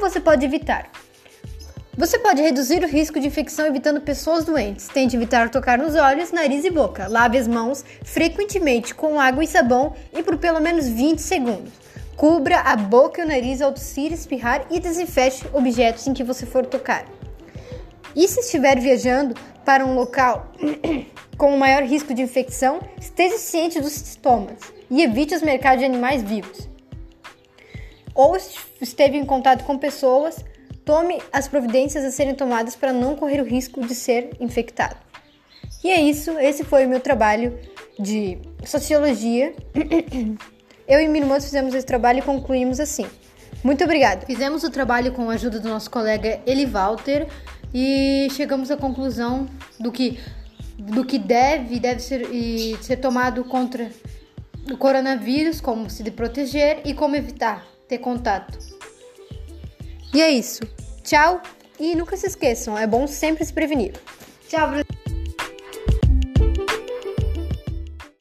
você pode evitar? Você pode reduzir o risco de infecção evitando pessoas doentes. Tente evitar tocar nos olhos, nariz e boca. Lave as mãos frequentemente com água e sabão e por pelo menos 20 segundos. Cubra a boca e o nariz ao tossir, espirrar e desinfete objetos em que você for tocar. E se estiver viajando para um local com maior risco de infecção, esteja ciente dos sintomas e evite os mercados de animais vivos. Ou esteve em contato com pessoas Tome as providências a serem tomadas para não correr o risco de ser infectado. E é isso, esse foi o meu trabalho de sociologia. Eu e minha irmã fizemos esse trabalho e concluímos assim. Muito obrigada. Fizemos o trabalho com a ajuda do nosso colega Eli Walter e chegamos à conclusão do que do que deve deve ser e ser tomado contra o coronavírus, como se proteger e como evitar ter contato. E é isso. Tchau e nunca se esqueçam, é bom sempre se prevenir. Tchau, Brasil.